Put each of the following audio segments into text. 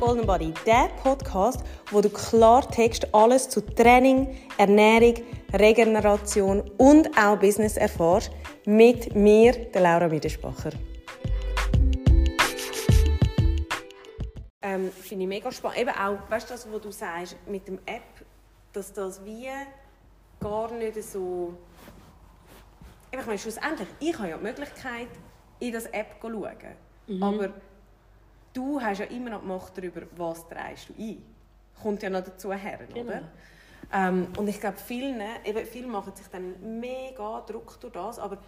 Golden Body, der Podcast, wo du Klartext alles zu Training, Ernährung, Regeneration und auch Business erfährst, mit mir, der Laura Miedespacher. Ähm, Finde ich mega spannend. Eben auch, weißt du, das, was du sagst mit dem App, dass das wie gar nicht so... Ich meine, schlussendlich, ich habe ja die Möglichkeit, in das App zu schauen. Mhm. Aber du hast ja immer noch die Macht darüber, was trägst du ein. Kommt ja noch dazu her, genau. oder? Ähm, und ich glaube, vielen, eben, viele machen sich dann mega Druck durch das, aber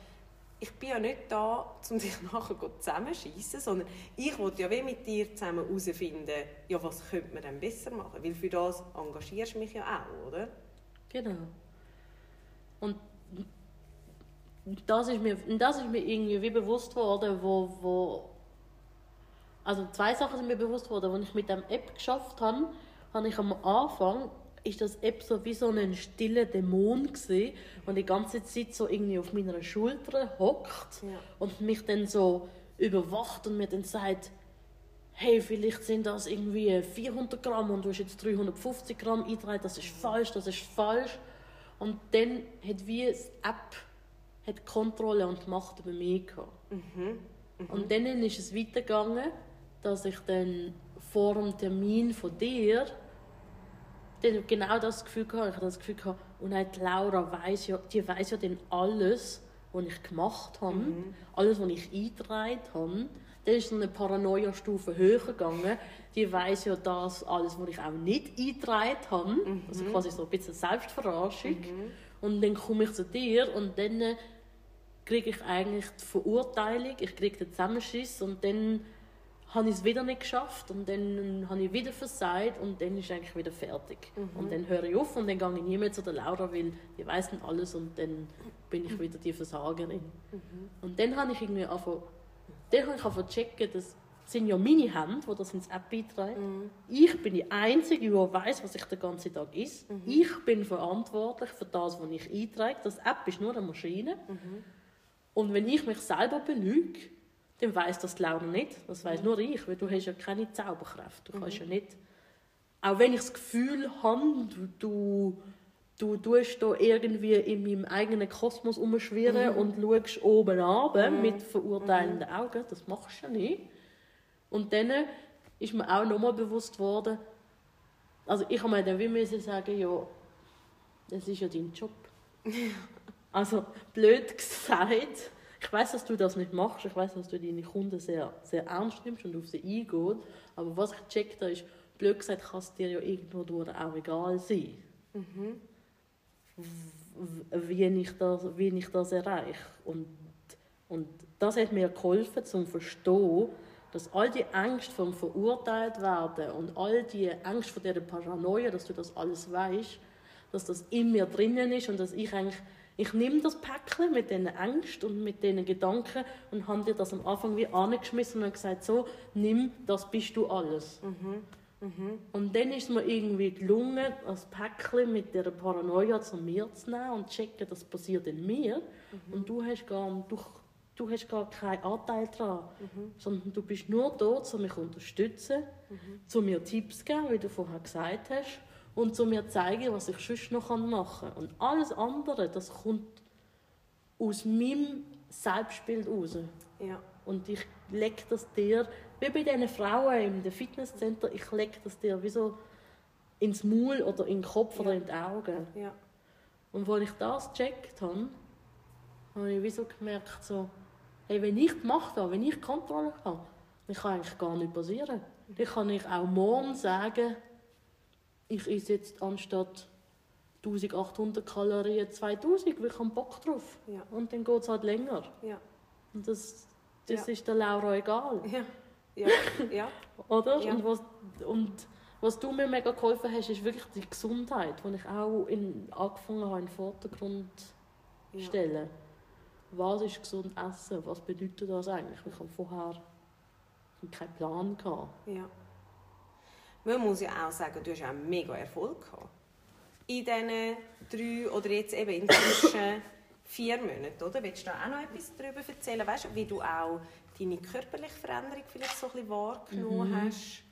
ich bin ja nicht da, um dich nachher zusammenschießen, sondern ich wollte ja wie mit dir zusammen herausfinden, ja, was könnte man denn besser machen, weil für das engagierst du mich ja auch, oder? Genau. Und das ist mir, das ist mir irgendwie wie bewusst worden, wo, wo also zwei Sachen sind mir bewusst worden, als ich mit dem App geschafft habe, habe ich am Anfang ist das App so wie so ein stiller Dämon gesehen und die ganze Zeit so irgendwie auf meiner Schulter hockt ja. und mich dann so überwacht und mir dann sagt, hey, vielleicht sind das irgendwie 400 Gramm und du hast jetzt 350 Gramm eingetragen, das ist falsch, das ist falsch. Und dann hat wie das App hat Kontrolle und Macht über mich gehabt. Mhm. Mhm. Und dann ist es weitergegangen, dass ich dann vor dem Termin von dir dann genau das Gefühl hatte. Ich hatte das Gefühl gehabt, und die Laura weiß ja, die weiß ja dann alles, was ich gemacht habe, mhm. alles, was ich eingetragen habe. Dann ist eine Paranoia-Stufe höher gegangen. Die weiß ja das alles, was ich auch nicht eingetragen habe. Mhm. Also quasi so ein bisschen Selbstverarschung. Mhm. Und dann komme ich zu dir und dann kriege ich eigentlich die Verurteilung, ich kriege den Zusammenschiss und dann habe ich es wieder nicht geschafft und dann habe ich wieder versagt und dann ist eigentlich wieder fertig. Mhm. Und dann höre ich auf und dann gehe ich nie mehr zu der Laura, weil die weiß dann alles und dann bin ich wieder die Versagerin. Mhm. Und dann habe ich irgendwie einfach, dann habe ich einfach checken, dass sind ja meine Hände, die das ins App beitragen. Mhm. Ich bin die Einzige, die weiß, was ich den ganzen Tag ist. Mhm. Ich bin verantwortlich für das, was ich eintrage. Das App ist nur eine Maschine. Mhm. Und wenn ich mich selber belüge, dann weiß das die Laura nicht. Das weiß nur ich, weil du hast ja keine Zauberkraft. Du kannst mhm. ja nicht... Auch wenn ich das Gefühl habe, du, du, du tust da irgendwie in meinem eigenen Kosmos umschwirren mhm. und schaust oben runter mhm. mit verurteilenden mhm. Augen, das machst du ja nicht. Und dann ist mir auch nochmal bewusst worden, also ich habe mir dann wie sagen, ja, das ist ja dein Job. also blöd gesagt, ich weiß, dass du das nicht machst. Ich weiß, dass du deine Kunden sehr, sehr ernst nimmst und auf sie eingehst. Aber was ich gecheckt habe, ist, blöd gesagt, kann es dir ja irgendwo durch auch egal sein. Mhm. Wie ich das, wie ich das erreiche. Und, und das hat mir geholfen, zum verstehen, dass all die Ängste vom verurteilt werden und all die Ängste von der Paranoia, dass du das alles weißt, dass das in mir drinnen ist und dass ich eigentlich ich nehme das Päckchen mit diesen Ängsten und mit diesen Gedanken und habe dir das am Anfang wie angeschmissen und gesagt, so, nimm, das bist du alles. Mhm. Mhm. Und dann ist es mir irgendwie gelungen, das Päckchen mit der Paranoia zu mir zu nehmen und zu checken, das passiert in mir. Mhm. Und du hast gar, du, du hast gar keinen Anteil daran, mhm. sondern du bist nur da, um mich zu unterstützen, mhm. zu mir Tipps zu geben, wie du vorher gesagt hast und zu mir zeigen, was ich sonst noch machen kann. Und alles andere, das kommt aus meinem Selbstbild raus. Ja. Und ich lege das dir, wie bei diesen Frauen im Fitnesscenter, ich lege das dir wie so ins Maul oder in den Kopf ja. oder in die Augen. Ja. Und als ich das gecheckt habe, habe ich wie so gemerkt, so, hey, wenn ich die Macht habe, wenn ich Kontrolle habe, dann kann eigentlich gar nichts passieren. Dann kann ich auch morgen sagen, ich esse jetzt anstatt 1800 Kalorien 2000, weil ich habe Bock drauf. Ja. Und dann geht es halt länger. Ja. Und das, das ja. ist der Laura egal. Ja. Ja. ja. Oder? Ja. Und, was, und was du mir mega geholfen hast, ist wirklich die Gesundheit, die ich auch in, angefangen habe, in den Vordergrund zu stellen. Was ist gesund essen? Was bedeutet das eigentlich? Ich habe vorher keinen Plan. Gehabt. Ja. Man muss ja auch sagen, du hast auch mega Erfolg gehabt. In diesen drei oder jetzt eben inzwischen vier Monaten, oder? Willst du da auch noch etwas darüber erzählen? Weißt du, wie du auch deine körperliche Veränderung vielleicht so ein bisschen wahrgenommen mhm. hast?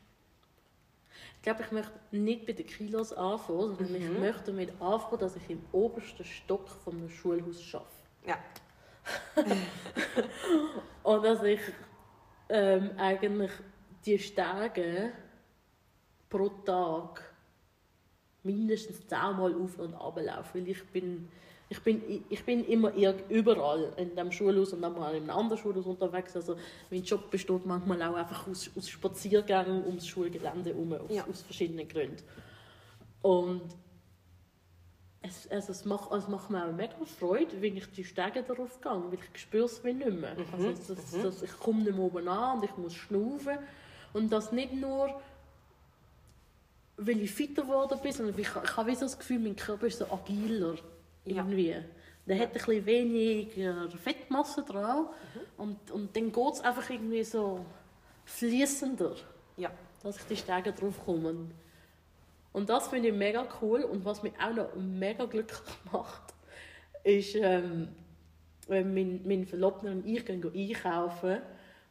Ich glaube, ich möchte nicht bei den Kilos anfangen, sondern ich Mhm. möchte damit anfangen, dass ich im obersten Stock einem Schulhaus arbeite. Ja. Und dass ich ähm, eigentlich die Stege pro Tag mindestens zehnmal auf und ab laufe. Weil ich bin, ich bin, ich bin immer überall in dem Schulhaus und dann mal in einem anderen Schulhaus unterwegs. Also mein Job besteht manchmal auch einfach aus, aus Spaziergängen ums Schulgelände herum, aus, Ja. aus verschiedenen Gründen. Und es, also es, macht, es macht mir auch mega Freude, wenn ich die Stege darauf gehe, weil ich spüre es wie nicht mehr. Also das, das, ich komme nicht mehr oben an und ich muss schnaufen. Und das nicht nur, weil ich fitter geworden bin, sondern ich, ich habe so das Gefühl, mein Körper ist so agiler. Ja. Irgendwie. Der hat ein bisschen weniger Fettmasse dran und, und dann geht es einfach irgendwie so fließender Ja. dass ich die Stege drauf komme. Und, und das finde ich mega cool. Und was mich auch noch mega glücklich macht, ist, ähm, wenn mein, mein Verlobter und ich gehen einkaufen,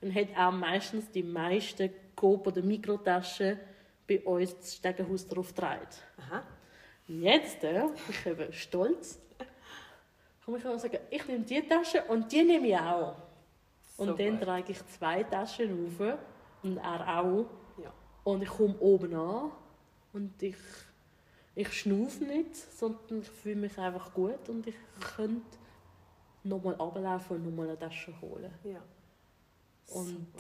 dann hat er meistens die meisten Coop- oder Mikrotaschen bei uns das Stegenhaus drauf. Aha. Und jetzt, äh, ich bin stolz, kann ich auch sagen, ich nehme die Tasche und die nehme ich auch. Und So dann trage ich zwei Taschen rauf und er auch. Ja. Und ich komme oben an und ich, ich schnaufe nicht, sondern ich fühle mich einfach gut und ich könnte nochmal runterlaufen und nochmal eine Tasche holen. Ja. Und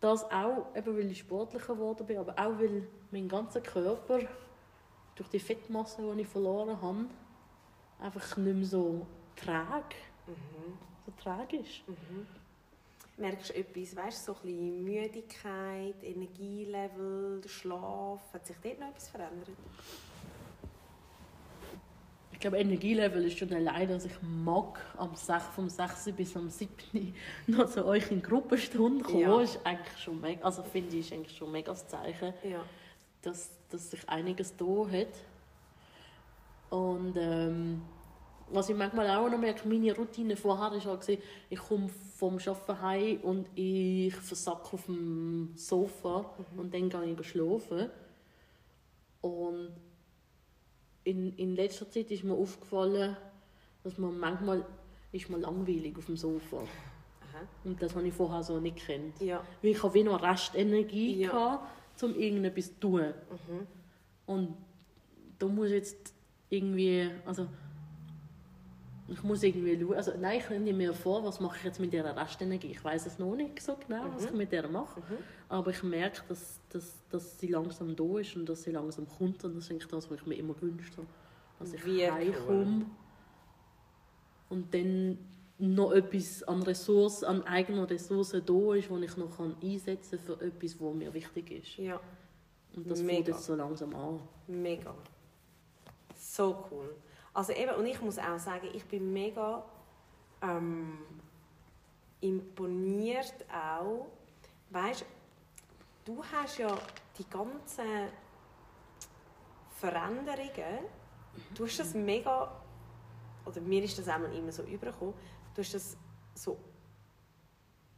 das auch, eben weil ich sportlicher geworden bin, aber auch weil mein ganzer Körper durch die Fettmasse, die ich verloren habe, einfach nicht mehr so träge, Mhm. so träge ist. Merkst du etwas, weißt du, so ein bisschen Müdigkeit, Energielevel, Schlaf, hat sich dort noch etwas verändert? Ich glaube, Energielevel ist schon allein, dass ich mag, am 6, vom 6. bis am 7. noch zu euch in Gruppenstunde kommen. Ja. Ist eigentlich schon mega, also finde ich, ist eigentlich schon mega das Zeichen, Ja. Dass, dass sich einiges da hat. Und ähm, was ich manchmal auch noch merke, meine Routine vorher auch gewesen, ich komme vom Arbeiten heim und ich versacke auf dem Sofa und dann gehe ich schlafen. Und in, in letzter Zeit ist mir aufgefallen, dass man manchmal ist man langweilig auf dem Sofa. Aha. Und das habe ich vorher so nicht gekannt. Ja. Weil ich habe wie noch Restenergie Ja. gehabt, um irgendetwas zu tun. Mhm. Und da muss ich jetzt irgendwie, also ich muss irgendwie schauen, also nein, ich nehme mir vor, was mache ich jetzt mit dieser Restenergie. Ich weiß es noch nicht so genau, was ich mit der mache, aber ich merke, dass, dass, dass sie langsam da ist und dass sie langsam kommt und das ist eigentlich das, was ich mir immer gewünscht habe. Dass ich Wie cool. heimkomme und dann noch etwas an Ressourcen, an eigenen Ressourcen da ist, die ich noch einsetzen kann für etwas, was mir wichtig ist. Ja. Und das Mega. fängt jetzt so langsam an. Mega. So cool. Also eben, und ich muss auch sagen, ich bin mega ähm, imponiert auch. Weißt du, hast ja die ganzen Veränderungen, du hast das mega, oder mir ist das einmal immer so übergekommen, du hast das so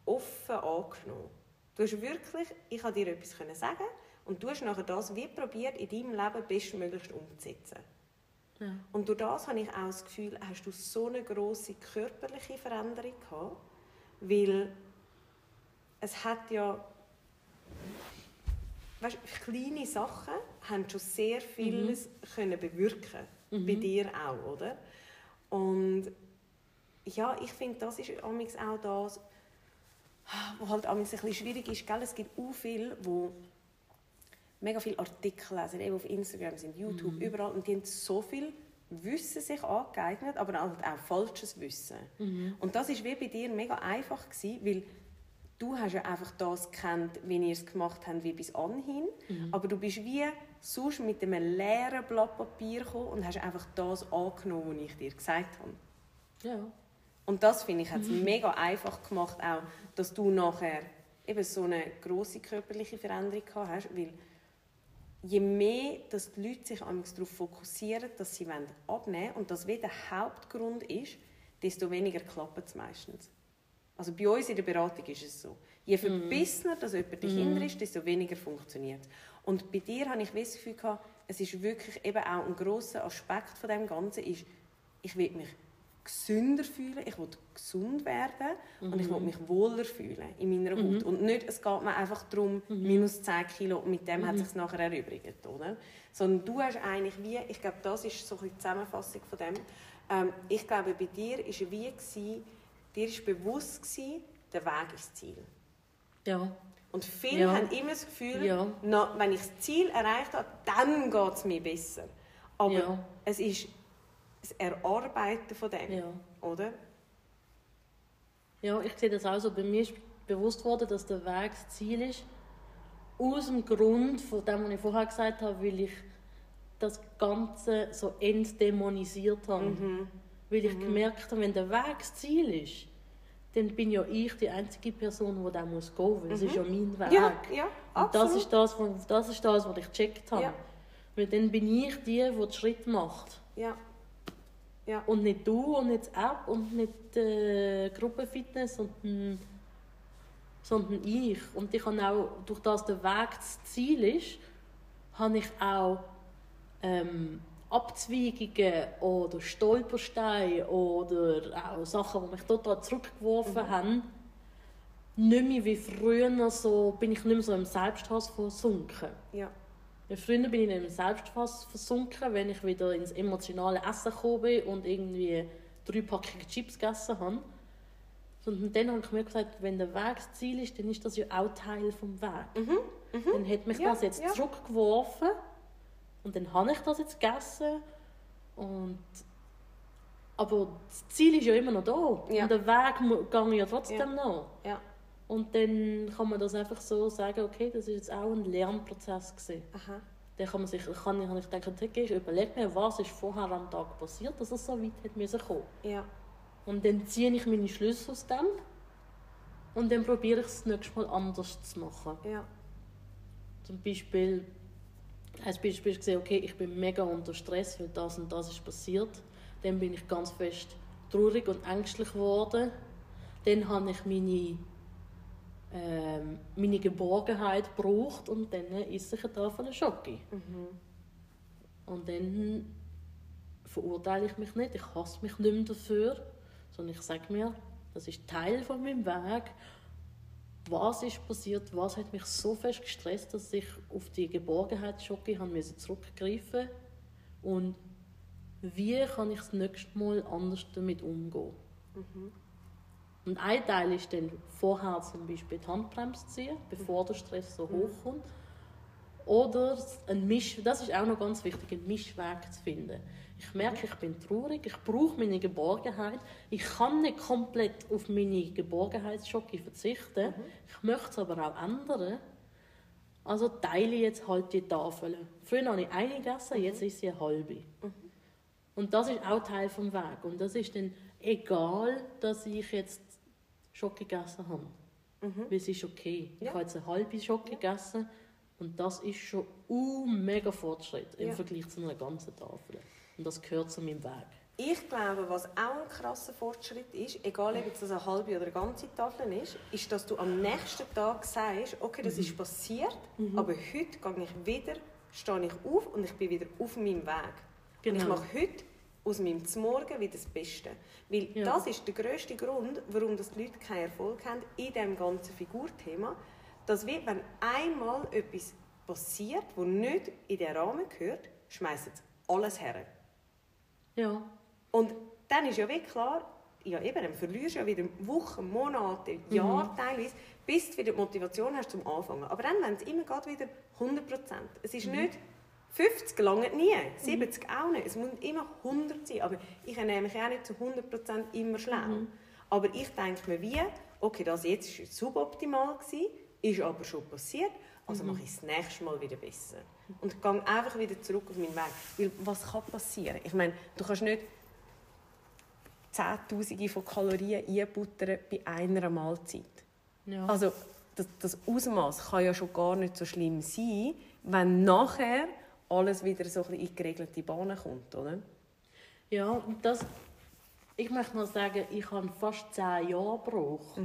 offen angenommen. Du hast wirklich, ich habe dir etwas können sagen und du hast nachher das wie probiert, in deinem Leben bestmöglichst umzusetzen. Ja. Und durch das habe ich auch das Gefühl, hast du so eine große körperliche Veränderung gehabt, weil es hat ja weißt, kleine Sachen haben schon sehr vieles können bewirken bei dir auch, oder? Und ja, ich finde, das ist auch das, was halt ein bisschen schwierig ist, gell? es gibt auch viele, wo mega viele Artikel lesen, eben auf Instagram sind, YouTube, überall, und die haben so viel Wissen sich angeeignet, aber halt auch falsches Wissen. Und das ist wie bei dir mega einfach gewesen, weil du hast ja einfach das gekannt, wie ihr es gemacht habt, wie bis anhin, aber du bist wie sonst mit einem leeren Blatt Papier gekommen und hast einfach das angenommen, was ich dir gesagt habe. Ja. Und das finde ich hat es mega einfach gemacht, auch, dass du nachher eben so eine große körperliche Veränderung gehabt hast, weil je mehr dass die Leute sich darauf fokussieren, dass sie abnehmen wollen, und das wie der Hauptgrund ist, desto weniger klappt es meistens. Also bei uns in der Beratung ist es so. Je verbissener dass jemand dahinter ist, desto weniger funktioniert Und bei dir habe ich das Gefühl gehabt, es ist wirklich eben auch ein grosser Aspekt von dem Ganzen, ist, ich will mich gesünder fühlen, ich will gesund werden und ich will mich wohler fühlen in meiner Haut. Und nicht, es geht mir einfach darum, minus 10 Kilo und mit dem hat es sich nachher erübrigt, oder? Sondern du hast eigentlich wie, ich glaube, das ist so die Zusammenfassung von dem, ähm, ich glaube, bei dir war wie, gewesen, dir ist bewusst gewesen, der Weg ist das Ziel. Ja. Und viele Ja. haben immer das Gefühl, Ja. na, wenn ich das Ziel erreicht habe, dann geht es mir besser. Aber Ja. es ist das Erarbeiten von dem, Ja. oder? Ja, ich sehe das auch so. Bei mir ist bewusst worden, dass der Weg das Ziel ist. Aus dem Grund, von dem, was ich vorher gesagt habe, weil ich das Ganze so entdämonisiert habe. Mhm. Weil ich gemerkt habe, wenn der Weg das Ziel ist, dann bin ja ich die einzige Person, die da muss gehen muss. Es ist ja mein Weg. Mhm. Ja, ja, Und das ist das, was- das ist das, was ich gecheckt habe. Ja. Weil dann bin ich die, die den Schritt macht. Ja. Ja. Und nicht du und nicht die App und nicht äh, Gruppenfitness, sondern, sondern ich. Und ich habe auch, durch das der Weg das Ziel ist, habe ich auch ähm, Abzweigungen oder Stolpersteine oder auch Sachen, die mich total zurückgeworfen haben, nicht mehr wie früher so, bin ich nicht mehr so im Selbsthass versunken. ja. Ja, früher bin ich in einem Selbsthass versunken, wenn ich wieder ins emotionale Essen gekommen bin und irgendwie drei Packungen Chips gegessen habe. Sondern dann habe ich mir gesagt, wenn der Weg das Ziel ist, dann ist das ja auch Teil vom Weg. Dann hat mich Ja, das jetzt ja. zurückgeworfen und dann habe ich das jetzt gegessen. Und aber das Ziel ist ja immer noch da. Ja. Und der Weg gehe ja trotzdem noch. Und dann kann man das einfach so sagen, okay, das ist jetzt auch ein Lernprozess gewesen. Aha. Dann kann man sich, kann ich, kann ich denken, okay, ich überlege mir, was ist vorher am Tag passiert, dass es so weit hat müssen kommen. Ja. Und dann ziehe ich meine Schlüsse aus dem und dann probiere ich es das nächste Mal anders zu machen. Ja. Zum Beispiel, als Beispiel gesehen, okay, ich bin mega unter Stress, weil das und das ist passiert. Dann bin ich ganz fest traurig und ängstlich geworden. Dann habe ich meine, ähm, meine Geborgenheit gebraucht und dann esse ich eine Tafel Schoki. Und dann verurteile ich mich nicht, ich hasse mich nicht mehr dafür, sondern ich sage mir, das ist Teil von meinem Weg. Was ist passiert? Was hat mich so fest gestresst, dass ich auf die Geborgenheitsschocke haben müssen zurückgreifen und wie kann ich das nächste Mal anders damit umgehen? Und ein Teil ist dann vorher zum Beispiel die Handbremse ziehen, bevor der Stress so hochkommt. Oder ein Misch, das ist auch noch ganz wichtig, einen Mischweg zu finden. Ich merke, ich bin traurig, ich brauche meine Geborgenheit. Ich kann nicht komplett auf meine Geborgenheitsschocke verzichten. Ich möchte es aber auch ändern. Also teile ich jetzt halt die Tafeln. Früher habe ich eine gegessen, jetzt ist sie eine halbe. Und das ist auch Teil vom Weg. Und das ist dann egal, dass ich jetzt Schoki gegessen habe. Weil es ist okay. Ich Ja. habe jetzt eine halbe Schoki gegessen und das ist schon uh, mega Fortschritt im Ja. Vergleich zu einer ganzen Tafel. Und das gehört zu meinem Weg. Ich glaube, was auch ein krasser Fortschritt ist, egal ob es eine halbe oder eine ganze Tafel ist, ist, dass du am nächsten Tag sagst, okay, das ist passiert, aber heute gehe ich wieder, stehe ich auf und ich bin wieder auf meinem Weg. Und ich Genau. mache heute aus meinem Zmorgen wieder das Beste. Weil Ja. das ist der grösste Grund, warum das die Leute keinen Erfolg haben in diesem ganzen Figurthema, dass wir, wenn einmal etwas passiert, das nicht in den Rahmen gehört, schmeißen alles her. Ja. Und dann ist ja wirklich klar, ja eben, dann verlierst du ja wieder Wochen, Monate, Jahre teilweise, bis du wieder die Motivation hast zum Anfangen. Aber dann, wenn es immer geht, wieder 100 Prozent. Es ist nicht 50 lange nie, 70 auch nicht. Es muss immer 100 sein. Aber ich ernähre mich auch nicht zu 100 Prozent immer schlau. Aber ich denke mir wie, okay, das jetzt war suboptimal, gewesen, ist aber schon passiert, also mache ich es das nächste Mal wieder besser. Und gehe einfach wieder zurück auf meinen Weg. Weil was kann passieren? Ich meine, du kannst nicht Zehntausende von Kalorien einbuttern bei einer Mahlzeit. ja. Also das, das Ausmaß kann ja schon gar nicht so schlimm sein, wenn nachher alles wieder so ein in geregelte Bahnen kommt, oder? Ja, und das, ich möchte mal sagen, ich habe fast zehn Jahre gebraucht,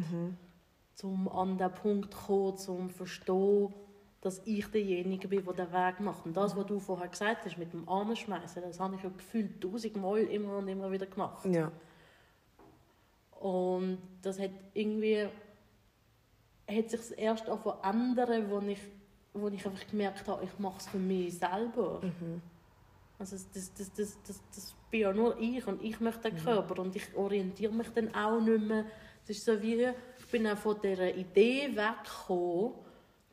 um an den Punkt zu kommen, um zu verstehen, dass ich derjenige bin, der den Weg macht. Und das, was du vorher gesagt hast mit dem Armenschmeißen, das habe ich ja gefühlt tausendmal immer und immer wieder gemacht. Ja. Und das hat irgendwie hat sich erst auch verändert, wo ich, wo ich einfach gemerkt habe, ich mache es für mich selber. Mhm. Also das, das, das, das, das, das bin ja nur ich und ich möchte den Körper und ich orientiere mich dann auch nicht mehr. Es ist so wie, ich bin auch von dieser Idee weggekommen,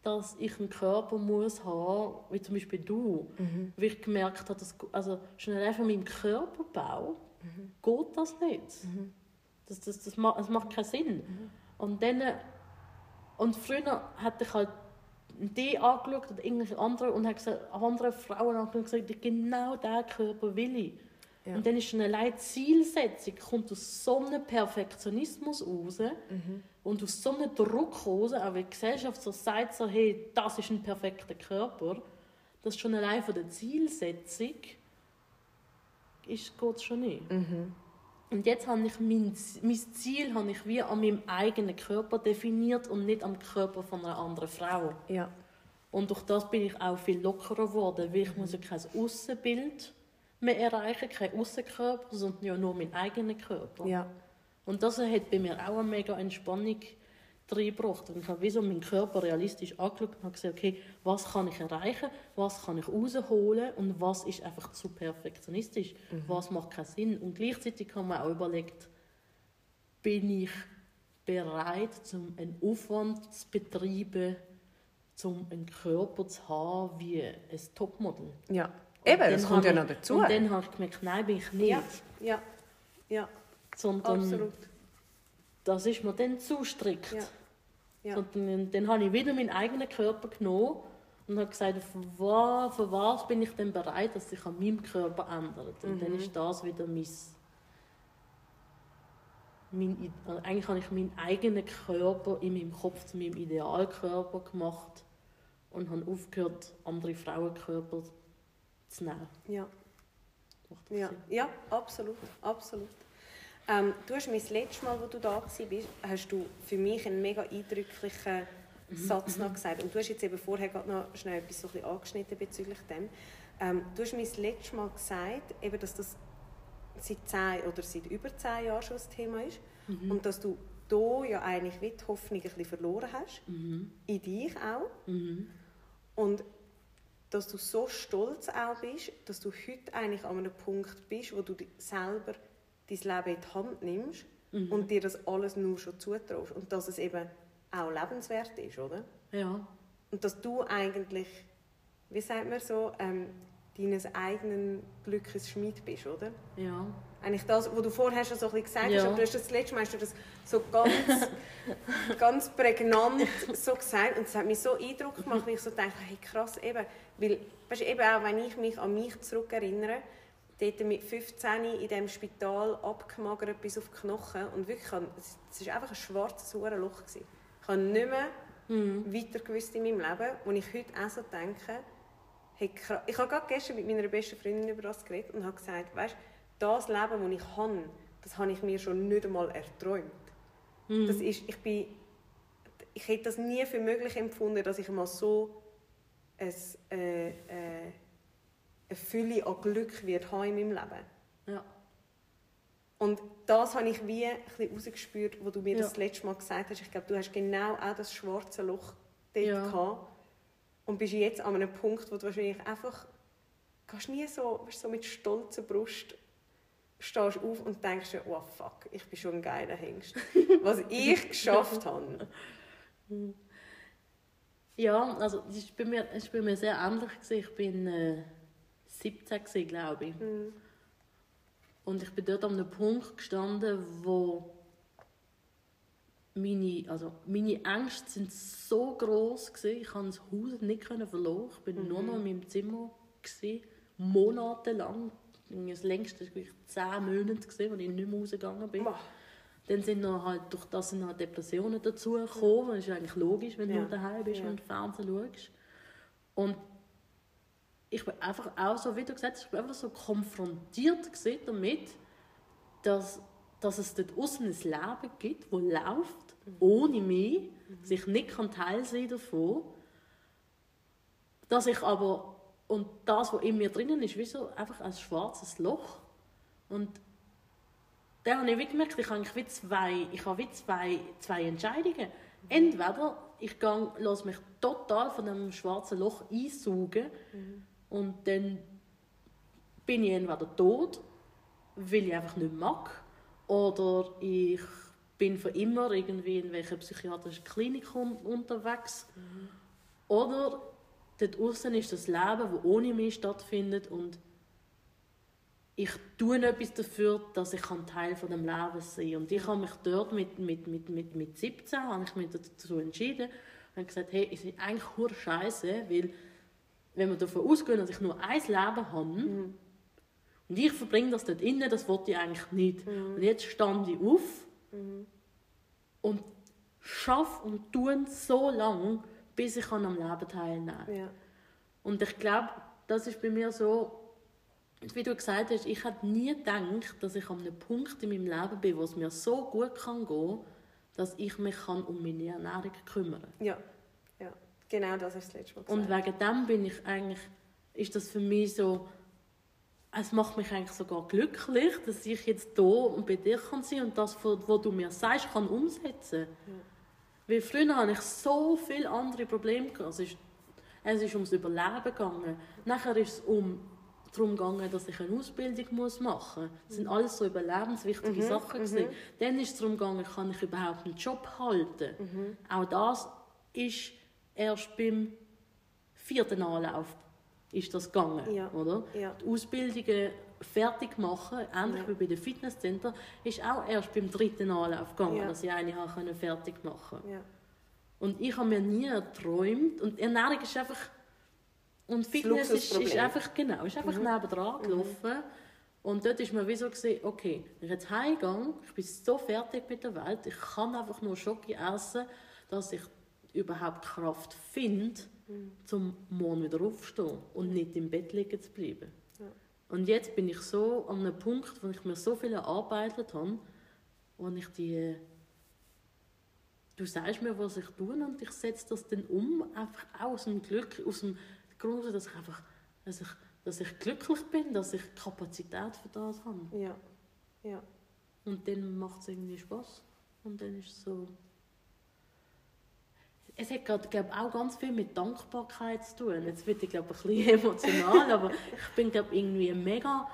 dass ich einen Körper muss haben, wie zum Beispiel du. Mhm. Weil ich gemerkt habe, dass, also schon allein von meinem Körperbau geht das nicht. Das, das, das, macht, das macht keinen Sinn. Und dann, und früher hatte ich halt die angeschaut oder irgendwelche andere und habe gesagt, andere Frauen angeschaut und gesagt, genau diesen Körper will ich. Ja. Und dann ist schon allein Zielsetzung, kommt aus so einem Perfektionismus raus und aus so einem Druck raus, auch wenn die Gesellschaft so sagt, so, hey, das ist ein perfekter Körper, das schon allein von der Zielsetzung ist, geht es schon nicht. Und jetzt habe ich mein, mein Ziel habe ich wie an meinem eigenen Körper definiert und nicht am Körper von einer anderen Frau. Ja. Und durch das bin ich auch viel lockerer geworden, weil ich muss ja kein Außenbild mehr erreichen, kein Außenkörper, sondern ja nur meinen eigenen Körper. Ja. Und das hat bei mir auch eine mega Entspannung reingebracht. Und ich habe wie so meinen Körper realistisch angeschaut und habe gesagt, okay, was kann ich erreichen, was kann ich rausholen und was ist einfach zu perfektionistisch, was macht keinen Sinn. Und gleichzeitig haben wir auch überlegt, bin ich bereit, um einen Aufwand zu betreiben, um einen Körper zu haben wie ein Topmodel. Ja. Und Eben, das kommt ja habe noch ich- dazu. Und dann habe ich gemerkt, nein, bin ich nicht. Ja. Ja. Ja. Sondern Absolut. Das ist mir dann zu strikt. Ja. Ja. Sondern dann habe ich wieder meinen eigenen Körper genommen und habe gesagt, für was, für was bin ich denn bereit, dass sich an meinem Körper ändert. Und Mhm. dann ist das wieder mein, mein also eigentlich habe ich meinen eigenen Körper in meinem Kopf zu meinem Idealkörper gemacht und habe aufgehört, andere Frauenkörper zu nehmen. Ja. Ja, Sinn? ja absolut, absolut. Ähm, du hast mir das letzte Mal, wo du da warst, hast du für mich einen mega eindrücklichen Satz noch gesagt. Und du hast jetzt eben vorher gerade noch schnell etwas so ein bisschen angeschnitten bezüglich dem. Ähm, du hast mir das letzte Mal gesagt, eben, dass das seit zehn oder seit über zehn Jahren schon das Thema ist. Und dass du da ja eigentlich wie die Hoffnung ein bisschen verloren hast. In dich auch. Und dass du so stolz auch bist, dass du heute eigentlich an einem Punkt bist, wo du di- selber dein Leben in die Hand nimmst und dir das alles nur schon zutraust. Und dass es eben auch lebenswert ist, oder? Ja. Und dass du eigentlich, wie sagt man so, ähm, deines eigenen Glückes Schmied bist, oder? Ja. Eigentlich das, was du vorher schon so ein bisschen gesagt hast, Ja. aber du hast das, letzte Mal hast du das so ganz, ganz prägnant so gesagt und es hat mich so Eindruck gemacht, weil ich so dachte, hey krass, eben, weil, weißt eben auch wenn ich mich an mich zurückerinnere, dort mit 15 in diesem Spital abgemagert bis auf die Knochen und wirklich, es war einfach ein schwarzes gewesen. Ich habe nicht mehr weiter gewusst in meinem Leben, wo ich heute auch so denke, hey, ich habe gerade gestern mit meiner besten Freundin über das geredet und habe gesagt, weißt, das Leben, das ich habe, das habe ich mir schon nicht einmal erträumt. Das ist, ich bin, ich hätte das nie für möglich empfunden, dass ich mal so ein, äh, äh, eine Fülle an Glück wird haben in meinem Leben. Ja. Und das habe ich wie ein bisschen rausgespürt, wo du mir Ja. das letzte Mal gesagt hast. Ich glaube, du hast genau auch das schwarze Loch dort Ja. gehabt. Und bist jetzt an einem Punkt, wo du wahrscheinlich einfach kannst nie so, weißt, so mit stolzer Brust stehst auf und denkst dir, oh fuck, ich bin schon ein geiler Hengst. Was ich geschafft habe. Ja, also es ist bei mir, bei sehr ähnlich. Gewesen. Ich bin äh, 17, gewesen, glaube ich. Und ich bin dort an einem Punkt gestanden, wo meine, also meine Ängste sind so groß gewesen. Ich konnte das Haus nicht können verloren. Ich bin nur noch in meinem Zimmer gewesen, monatelang. Das längste war zehn Monate, gewesen, als ich nicht mehr rausgegangen bin. Boah. Dann sind noch halt, durch das sind noch Depressionen dazugekommen. Das ist eigentlich logisch, wenn Ja. du daheim bist Ja. und Fernsehen schaust. Und ich bin einfach auch so, wie du gesagt hast, ich bin einfach so konfrontiert damit, dass, dass es dort außen ein Leben gibt, das läuft ohne mich, dass ich nicht kann Teil sein davon, dass ich aber, und das, was in mir drinnen ist, wie so einfach ein schwarzes Loch. Und da habe ich wie gemerkt, ich habe wie zwei, ich habe wie zwei, zwei Entscheidungen. Entweder ich gehe, lasse mich total von dem schwarzen Loch einsaugen und dann bin ich entweder tot, weil ich einfach nicht mag, oder ich bin für immer irgendwie in welcher psychiatrischen Klinik un- unterwegs, oder dort außen ist das Leben, das ohne mich stattfindet und ich tue etwas dafür, dass ich ein Teil von dem Leben sein kann. Und ich habe mich dort mit, mit, mit, mit, mit 17 habe ich mich dazu entschieden und habe gesagt, hey, es ist eigentlich hure Scheiße, weil wenn wir davon ausgehen, dass ich nur ein Leben habe und ich verbringe das dort innen, das wollte ich eigentlich nicht. Und jetzt stand ich auf und schaffe und tue so lange, bis ich kann am Leben teilnehmen kann. Ja. Und ich glaube, das ist bei mir so, wie du gesagt hast, ich hätte nie gedacht, dass ich an einem Punkt in meinem Leben bin, wo es mir so gut kann gehen, dass ich mich kann um meine Ernährung kümmern kann. Ja. Ja. Genau das hast du das letzte Mal Und wegen dem bin ich eigentlich, ist das für mich so, es macht mich eigentlich sogar glücklich, dass ich jetzt hier und bei dir kann sein und das, was du mir sagst, kann umsetzen. Weil früher hatte ich so viele andere Probleme. Es ist, es ist ums Überleben gegangen. Nachher ist es um, darum gegangen, dass ich eine Ausbildung muss machen muss. Das sind alles so überlebenswichtige Sachen. gewesen. Dann ist es darum gegangen, kann ich überhaupt einen Job halten. Auch das ist erst beim vierten Anlauf ist das gegangen, Ja. oder? Ja. Die Ausbildungen fertig machen, ähnlich Ja. wie bei den Fitnesscenter, ist auch erst beim dritten Anlauf gegangen, Ja. dass ich eine habe fertig machen. Ja. Und ich habe mir nie erträumt und Ernährung ist einfach und Fitness ist, ist einfach genau, ist einfach nebendran gelaufen. Und dort ist mir wie so gesehen, okay, wenn ich jetzt heimgehe, ich bin so fertig mit der Welt, ich kann einfach nur Schoki essen, dass ich überhaupt Kraft finde, zum morgen wieder aufzustehen und nicht im Bett liegen zu bleiben. Ja. Und jetzt bin ich so an einem Punkt, wo ich mir so viel erarbeitet habe, wo ich die du sagst mir, was ich tue und ich setze das dann um, einfach aus dem Glück, aus dem Grund, dass ich einfach, dass ich, dass ich glücklich bin, dass ich Kapazität für das habe. Ja. Ja. Und dann macht es irgendwie Spaß und dann ist es so... Es hat gerade, glaub, auch ganz viel mit Dankbarkeit zu tun. Jetzt wird ich glaube ein bisschen emotional, aber ich bin glaube irgendwie mega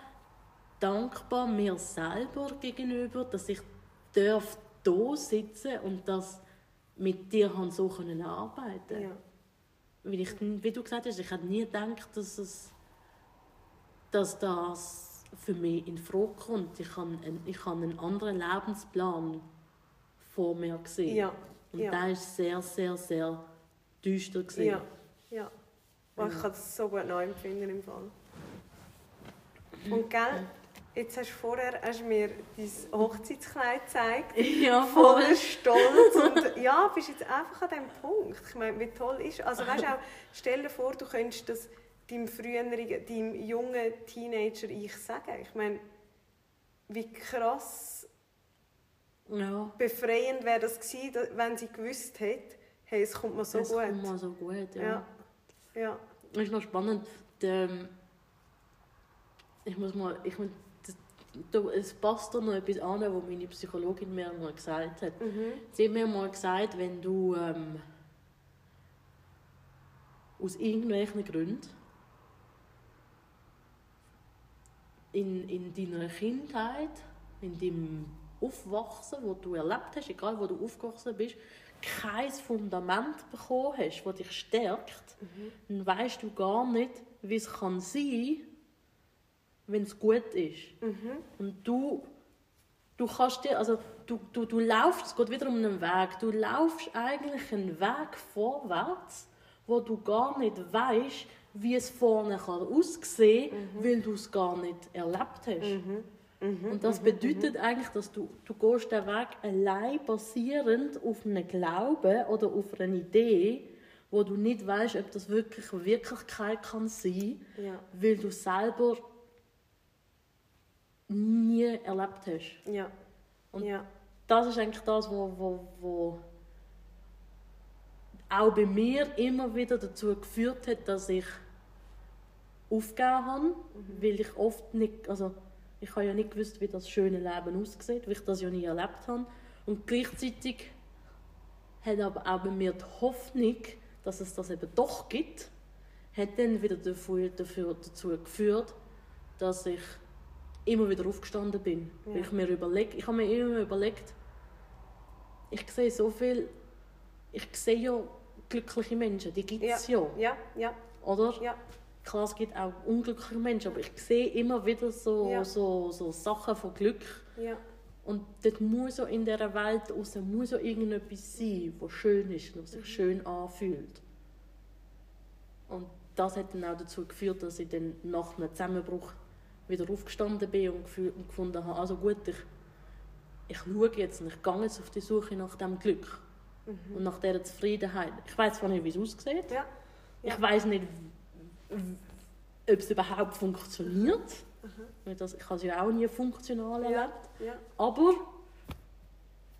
dankbar mir selber gegenüber, dass ich darf da sitzen und das mit dir so können arbeiten. Ja. Weil ich, wie du gesagt hast, ich hätte nie gedacht, dass es, dass das für mich in Frage kommt. Ich habe einen, ich habe einen anderen Lebensplan vor mir gesehen. Ja. Und Ja. der ist sehr, sehr, sehr düster gewesen. Ja. Ja. Oh, ich kann das so gut nachempfinden im Fall. Und gell, jetzt hast du vorher hast du mir dein Hochzeitskleid gezeigt. Ja, Voll voll. stolz. Und ja, bist jetzt einfach an diesem Punkt. Ich meine, wie toll ist. Also weißt auch, stell dir vor, du könntest das deinem früheren, deinem jungen Teenager ich sagen. Ich meine, wie krass Ja, befreiend wäre das gewesen, wenn sie gewusst hätte, hey, es kommt mir so das gut. kommt mal so gut. Ja. Ja. Ja. Das ist noch spannend. Der, ich muss mal, ich muss, es passt da noch etwas an, was meine Psychologin mir mal gesagt hat. Mhm. Sie hat mir mal gesagt, wenn du ähm, aus irgendwelchen Gründen in, in deiner Kindheit, in deinem Aufwachsen, wo du erlebt hast, egal wo du aufgewachsen bist, kein Fundament bekommen hast, das dich stärkt, dann weißt du gar nicht, wie es kann sein wenn es gut ist. Und du, du kannst dir, also du, du, du laufst, es geht wieder um einen Weg, du laufst eigentlich einen Weg vorwärts, wo du gar nicht weißt, wie es vorne kann aussehen kann, weil du es gar nicht erlebt hast. Und das bedeutet eigentlich, dass du, du gehst den Weg allein basierend auf einem Glauben oder auf einer Idee, wo du nicht weißt, ob das wirklich Wirklichkeit kann sein, Ja. weil du selber nie erlebt hast. Ja. Und ja. das ist eigentlich das, wo, wo, wo auch bei mir immer wieder dazu geführt hat, dass ich aufgegeben habe, mhm. weil ich oft nicht, also ich habe ja nicht gewusst, wie das schöne Leben aussieht, weil ich das ja nie erlebt habe. Und gleichzeitig hat aber auch bei mir die Hoffnung, dass es das eben doch gibt, hat dann wieder dafür, dafür dazu geführt, dass ich immer wieder aufgestanden bin. Ja. Weil ich mir überlege, ich habe mir immer überlegt, ich sehe so viel, ich sehe ja glückliche Menschen, die gibt es ja. ja. Ja, Oder? Ja. Klar, es gibt auch unglückliche Menschen, aber ich sehe immer wieder so, ja. so, so Sachen von Glück. Ja. Und dort muss so in dieser Welt raus, muss so irgendetwas sein, was schön ist und sich mhm. schön anfühlt. Und das hat dann auch dazu geführt, dass ich dann nach einem Zusammenbruch wieder aufgestanden bin und, gefunden habe, also gut, ich, ich schaue jetzt und ich gehe jetzt auf die Suche nach dem Glück mhm. und nach dieser Zufriedenheit. Ich weiß zwar nicht, wie es aussieht. Ja. Ich weiß nicht, ob es überhaupt funktioniert. Mhm. Das, ich habe es ja auch nie funktional erlebt. Ja. Aber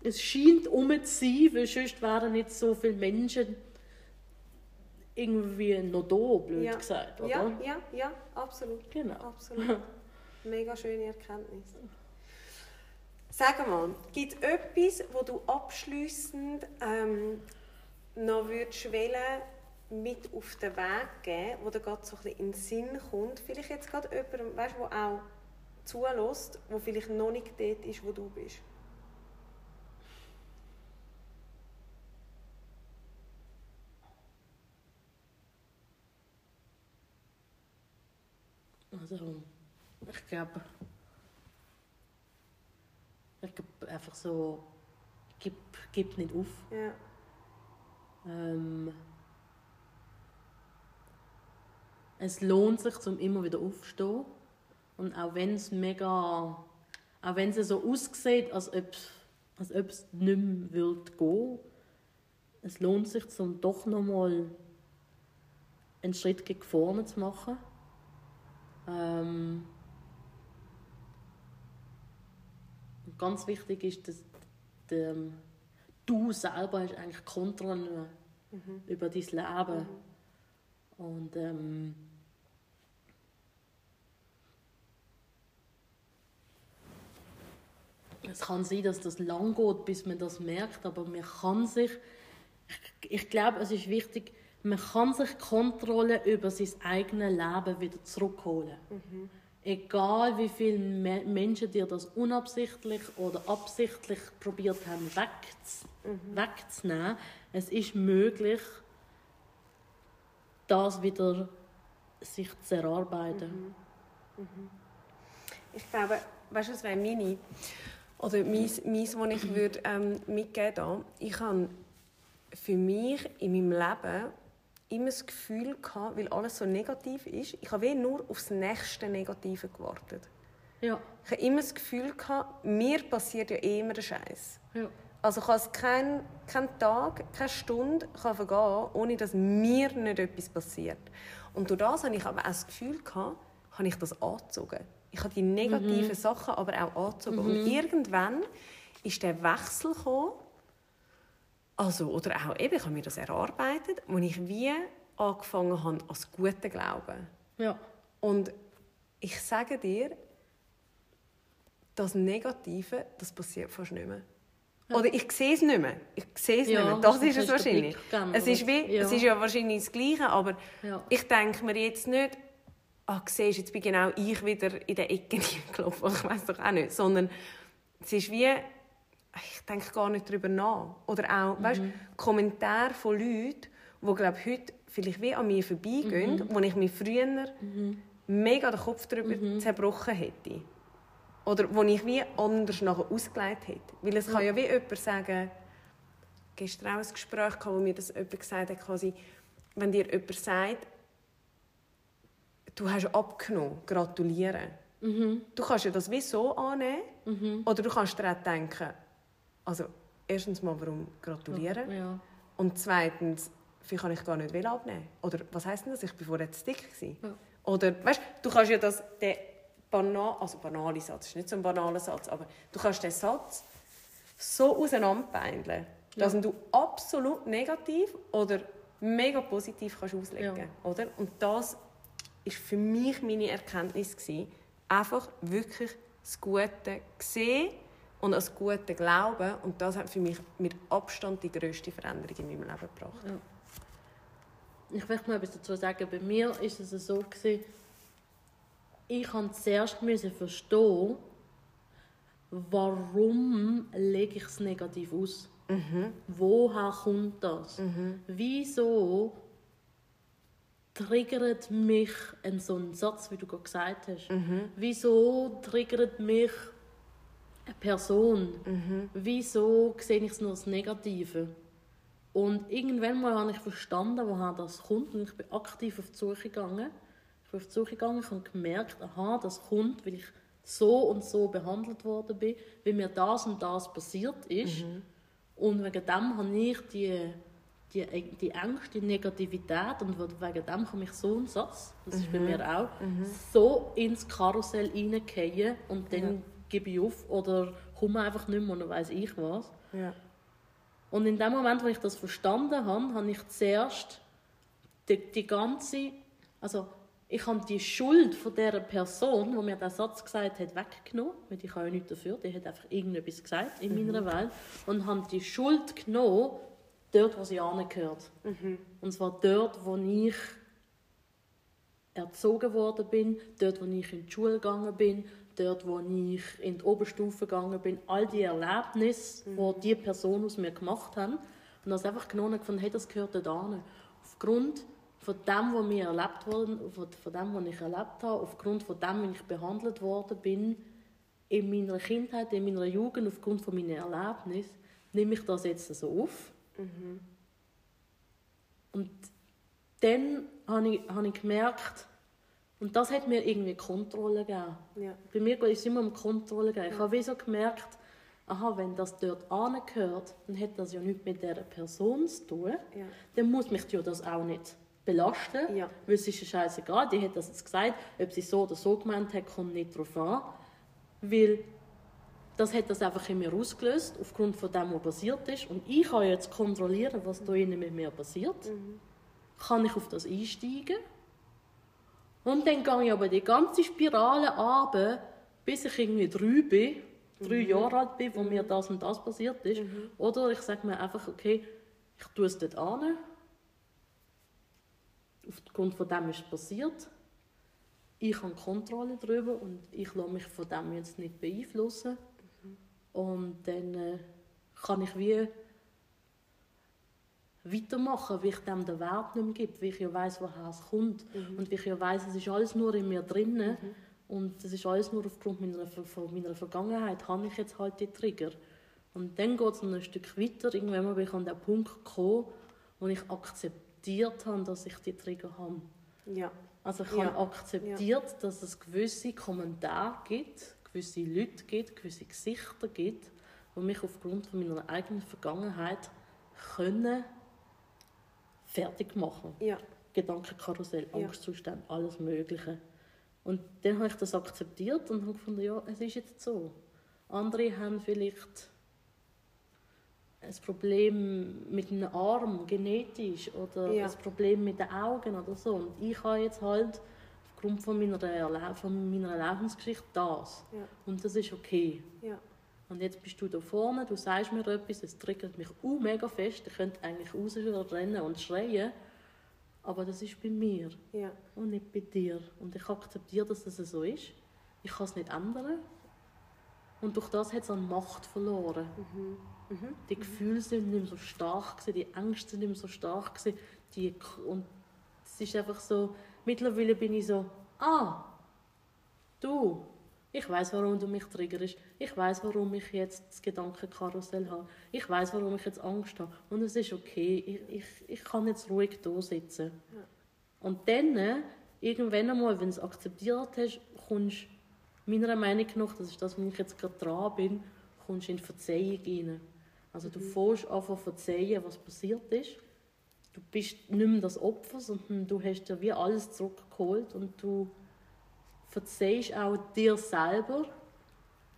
es scheint um zu sein, weil sonst wären nicht so viele Menschen irgendwie noch da, blöd ja. gesagt, oder? Ja, ja, ja, absolut. Genau. Absolut. Mega schöne Erkenntnis. Sag mal, gibt es etwas, wo du abschließend ähm, noch würdest wählen, mit auf den Weg geben, wo dir gerade so ein bisschen in den Sinn kommt? Vielleicht jetzt gerade jemandem, weißt, der auch zulässt, der vielleicht noch nicht dort ist, wo du bist. Also, ich glaube, ich glaube einfach so, gib, gib nicht auf. Ja. Ähm, es lohnt sich, zum immer wieder aufzustehen. Und auch wenn es mega, auch wenn es so aussieht, als ob, als ob es nicht mehr wird gehen, es lohnt sich, zum doch nochmal einen Schritt gegen vorne zu machen. Ähm, ganz wichtig ist, dass der, du selber hast eigentlich Kontrolle mhm. über dein Leben. Mhm. Und ähm, es kann sein, dass das lang geht, bis man das merkt, aber man kann sich, ich, glaube, es ist wichtig, man kann sich Kontrolle über sein eigenes Leben wieder zurückholen. Mhm. Egal wie viele Menschen dir das unabsichtlich oder absichtlich probiert haben wegz mhm. wegzunehmen, es ist möglich, das wieder sich zu erarbeiten. Mhm. Mhm. Ich glaube, weißt du, was wäre meine oder mein, was ich würde ähm, mitgeben würde? Ich habe für mich in meinem Leben immer das Gefühl gehabt, weil alles so negativ ist, ich habe nur aufs nächste Negative gewartet. Ja. Ich habe immer das Gefühl gehabt, mir passiert ja eh immer der Scheiß. Ja. Also kann es kein, kein Tag, keine Stunde kann vergehen, ohne dass mir nicht etwas passiert. Und durch das habe ich aber auch das Gefühl gehabt, habe ich das angezogen. Ich habe die negativen mhm. Sachen aber auch angezogen. Mhm. Und irgendwann ist der Wechsel gekommen, also, oder auch eben, ich habe mir das erarbeitet, wo ich wie angefangen habe, als Gute glauben. Ja. Und ich sage dir, das Negative, das passiert fast nicht mehr. Ja. Oder ich sehe es nicht mehr. Ich sehe es ja, nicht mehr. Das, ist es wahrscheinlich. es, ist wie, ja. es ist ja wahrscheinlich das Gleiche, aber ich denke mir jetzt nicht, ach, siehst jetzt bin genau ich wieder in der Ecke gelaufen. Ich weiß doch auch nicht. Sondern es ist wie, ich denke gar nicht darüber nach. Oder auch, mhm. weißt, Kommentare von Leuten, die glaube heute vielleicht wie an mir vorbeigehen, mhm. wo ich mir früher mhm. mega den Kopf darüber mhm. zerbrochen hätte. Oder wo ich wie anders nachher ausgelegt hätte. Weil es kann ja wie jemand sagen, gestern auch ein Gespräch wo mir das jemand gesagt hat, quasi, wenn dir jemand sagt, du hast abgenommen, gratulieren. Mhm. Du kannst ja das wie so annehmen, mhm. oder du kannst dir auch denken, also erstens mal, warum gratulieren? Ja. Und zweitens, vielleicht kann ich gar nicht abnehmen. Oder was heisst denn das? Ich war vorher zu dick. Ja. Oder, weißt du, kannst ja das, den banal, also banale Satz, ist nicht so ein banaler Satz, aber du kannst den Satz so auseinanderbeindeln, dass du absolut negativ oder mega positiv kannst auslegen Ja. oder? Und das ist für mich meine Erkenntnis gewesen. Einfach wirklich das Gute sehen und das Gute glauben. Und das hat für mich mit Abstand die grösste Veränderung in meinem Leben gebracht. Ich möchte noch etwas dazu sagen. Bei mir ist es so gewesen, ich musste zuerst müssen verstehen, warum lege ich es negativ aus. Woher kommt das? Wieso triggert mich ein so ein Satz, wie du gerade gesagt hast? Wieso triggert mich eine Person? Wieso sehe ich es nur das Negative? Und irgendwann mal habe ich verstanden, woher das kommt. Und ich bin aktiv auf die Suche gegangen. Ich bin auf die Suche gegangen und gemerkt, aha, das kommt, weil ich so und so behandelt worden bin, weil mir das und das passiert ist. Und wegen dem habe ich die, die, die Ängste, die Negativität und wegen dem komme ich so einen Satz, das ist bei mir auch, so ins Karussell reingehen und dann Ja. gebe ich auf oder komme einfach nicht mehr und dann weiss ich was. Ja. Und in dem Moment, wo ich das verstanden habe, habe ich zuerst die, die ganze, also ich habe die Schuld von der Person, die mir diesen Satz gesagt hat, weggenommen, weil ich habe ja nichts dafür, die hat einfach irgendetwas gesagt in meiner Welt und habe die Schuld genommen, dort, wo sie angehört. Und zwar dort, wo ich erzogen worden bin, dort, wo ich in die Schule gegangen bin, dort, wo ich in die Oberstufe gegangen bin, all die Erlebnisse, die die Person aus mir gemacht haben. Und das einfach genommen und hey, das gehört dort an. Aufgrund von dem, was mir erlebt wurde, von dem, was ich erlebt habe, aufgrund von dem, wie ich behandelt worden bin, in meiner Kindheit, in meiner Jugend, aufgrund von meinen Erlebnissen, nehme ich das jetzt so auf. Und dann habe ich, habe ich gemerkt, und das hat mir irgendwie Kontrolle gegeben. Ja. Bei mir geht es immer um Kontrolle. Gegeben. Ich habe wie so gemerkt, aha, wenn das dort angehört, dann hat das ja nichts mit dieser Person zu tun. Ja. Dann muss mich ja das auch nicht belasten, Ja. weil es ist ja scheißegal, die hat das jetzt gesagt, ob sie so oder so gemeint hat, kommt nicht darauf an, weil das hat das einfach in mir ausgelöst, aufgrund von dem, was passiert ist. Und ich kann jetzt kontrollieren, was da innen mit mir passiert. Kann ich auf das einsteigen? Und dann gehe ich aber die ganze Spirale runter, bis ich irgendwie drei bin, drei Jahre alt bin, wo mir das und das passiert ist. Oder ich sage mir einfach, okay, ich tue es dort an. Aufgrund von dem ist es passiert. Ich habe Kontrolle darüber und ich lasse mich von dem jetzt nicht beeinflussen. Und dann äh, kann ich wie weitermachen, wie ich dem den Wert nicht mehr gebe, wie ich ja weiss, woher es kommt. Und wie ich ja weiss, es ist alles nur in mir drin. Und es ist alles nur aufgrund meiner, von meiner Vergangenheit, habe ich jetzt halt die Trigger. Und dann geht es noch ein Stück weiter. Irgendwann bin ich an den Punkt gekommen, wo ich akzeptiert habe, dass ich die Trigger habe. Ja. Also ich Ja. habe akzeptiert, dass es gewisse Kommentare gibt, gewisse Leute gibt, gewisse Gesichter gibt, die mich aufgrund von meiner eigenen Vergangenheit können fertig machen. Ja. Gedankenkarussell, Ja. Angstzustand, alles Mögliche. Und dann habe ich das akzeptiert und habe gefunden, ja, es ist jetzt so. Andere haben vielleicht ein Problem mit einem Arm, genetisch, oder Ja. ein Problem mit den Augen oder so. Und ich habe jetzt halt aufgrund von meiner, Erle von meiner Lebensgeschichte das. Ja. Und das ist okay. Ja. Und jetzt bist du da vorne, du sagst mir etwas, es triggert mich uh, mega fest. Ich könnte eigentlich rausrennen und schreien. Aber das ist bei mir Ja. und nicht bei dir. Und ich akzeptiere, dass das so ist. Ich kann es nicht ändern. Und durch das hat es an Macht verloren. Die Gefühle sind nicht mehr so stark, gewesen, die Ängste sind nicht mehr so stark. gewesen, Die, und es ist einfach so, mittlerweile bin ich so, ah, du, ich weiß, warum du mich triggerst. Ich weiß, warum ich jetzt das Gedankenkarussell habe. Ich weiß, warum ich jetzt Angst habe. Und es ist okay. Ich, ich, ich kann jetzt ruhig da sitzen. Und dann, äh, irgendwann einmal, wenn du es akzeptiert hast, kommst meiner Meinung nach, das ist das, wo ich jetzt gerade dran bin, kommst in die Verzeihung rein. Also du fährst einfach verzeihen, was passiert ist. Du bist nicht mehr das Opfer, sondern du hast dir wie alles zurückgeholt und du verzeihst auch dir selber,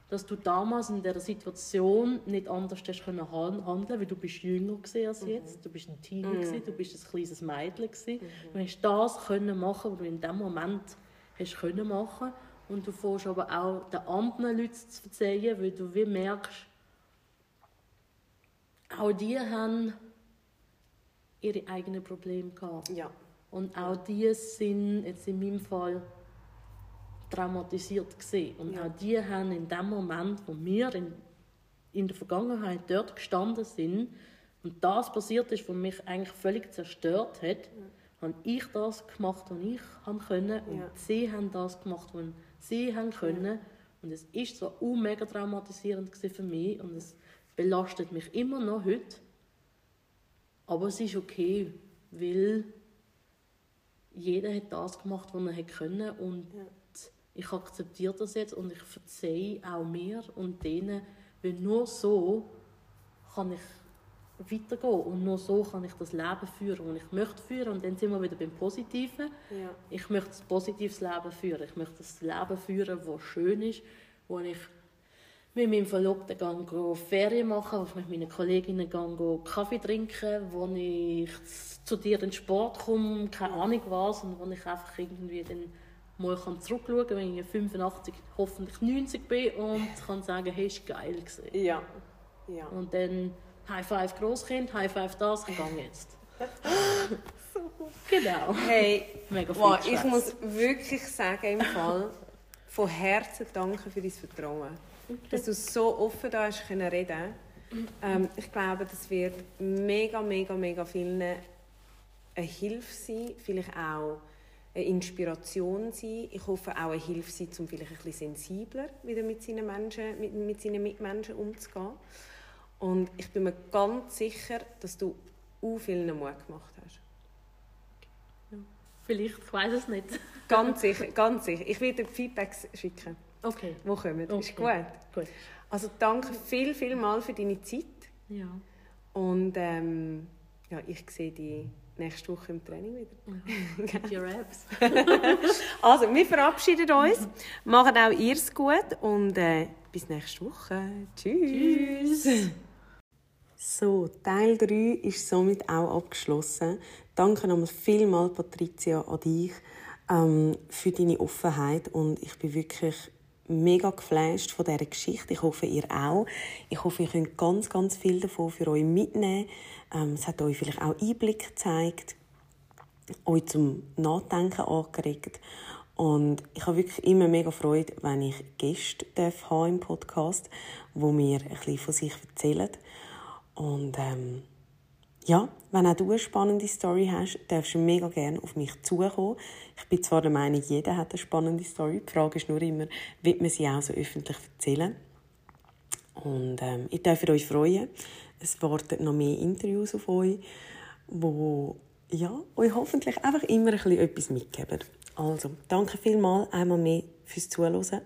dass du damals in dieser Situation nicht anders hast können han- handeln, weil du bist jünger gewesen als jetzt, du bist ein Teenie gewesen, du bist ein kleines Mädchen gewesen. Du hast das können machen, was du in dem Moment hast können machen. Und du fährst aber auch den anderen Leuten zu verzeihen, weil du wie merkst, auch die haben ihre eigenen Probleme gehabt. Ja. Und auch die sind jetzt in meinem Fall traumatisiert gesehen. Und Ja. auch die haben in dem Moment, wo wir in, in der Vergangenheit dort gestanden sind und das passiert ist, was mich eigentlich völlig zerstört hat, habe ich das gemacht, was ich haben können und Ja. sie haben das gemacht, was sie haben können. Und es ist so mega traumatisierend für mich und es belastet mich immer noch heute. Aber es ist okay, weil jeder hat das gemacht, was er hätte können und Ja. ich akzeptiere das jetzt und ich verzeihe auch mir und denen, weil nur so kann ich weitergehen und nur so kann ich das Leben führen, das ich möchte führen und dann sind wir wieder beim Positiven. Ja. Ich möchte ein positives Leben führen. Ich möchte das Leben führen, das schön ist, wo ich mit meinem Verlobten gang go Ferien machen, wo ich mit meinen Kolleginnen go Kaffee trinken, wo ich zu dir in den Sport komme, keine Ahnung was, und wo ich einfach irgendwie dann mal kann zurückschauen kann, wenn ich 85, hoffentlich 90 bin und kann sagen, hey, ist geil gewesen. Ja. Ja. Und dann High Five Großkind, High Five das, ich gehe jetzt. Genau. Hey, Mega wow, ich muss wirklich sagen, im Fall, von Herzen danke für dein Vertrauen. Dass du so offen da hast können reden. Ähm, ich glaube, das wird mega, mega, mega vielen eine Hilfe sein, vielleicht auch eine Inspiration sein. Ich hoffe auch eine Hilfe sein, um vielleicht ein bisschen sensibler wieder mit seinen Menschen, mit, mit seinen Mitmenschen umzugehen. Und ich bin mir ganz sicher, dass du auch vielen Mut gemacht hast. Vielleicht, ich weiß es nicht. Ganz sicher, ganz sicher. Ich werde dir Feedbacks schicken, Okay. die kommen. Ist Okay. gut. Gut. Also danke viel, viel mal für deine Zeit. Ja. Und ähm, ja, ich sehe dich nächste Woche im Training wieder. Mit your abs. Also, wir verabschieden uns. Macht auch ihr es gut und äh, bis nächste Woche. Tschüss. So, Teil 3 ist somit auch abgeschlossen. Danke nochmal vielmals, Patricia, an dich ähm, für deine Offenheit. Und ich bin wirklich mega geflasht von dieser Geschichte. Ich hoffe, ihr auch. Ich hoffe, ihr könnt ganz, ganz viel davon für euch mitnehmen. Ähm, es hat euch vielleicht auch Einblick gezeigt euch zum Nachdenken angeregt. Und ich habe wirklich immer mega Freude, wenn ich Gäste darf haben im Podcast, wo mir ein bisschen von sich erzählen. Und ähm, ja, wenn auch du eine spannende Story hast, darfst du mega gerne auf mich zukommen. Ich bin zwar der Meinung, jeder hat eine spannende Story. Die Frage ist nur immer, wird man sie auch so öffentlich erzählen? Und ähm, ich darf euch freuen. Es warten noch mehr Interviews auf euch, wo ja, euch hoffentlich einfach immer ein bisschen etwas mitgeben. Also, danke vielmals einmal mehr fürs Zuhören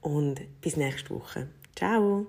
und bis nächste Woche. Ciao!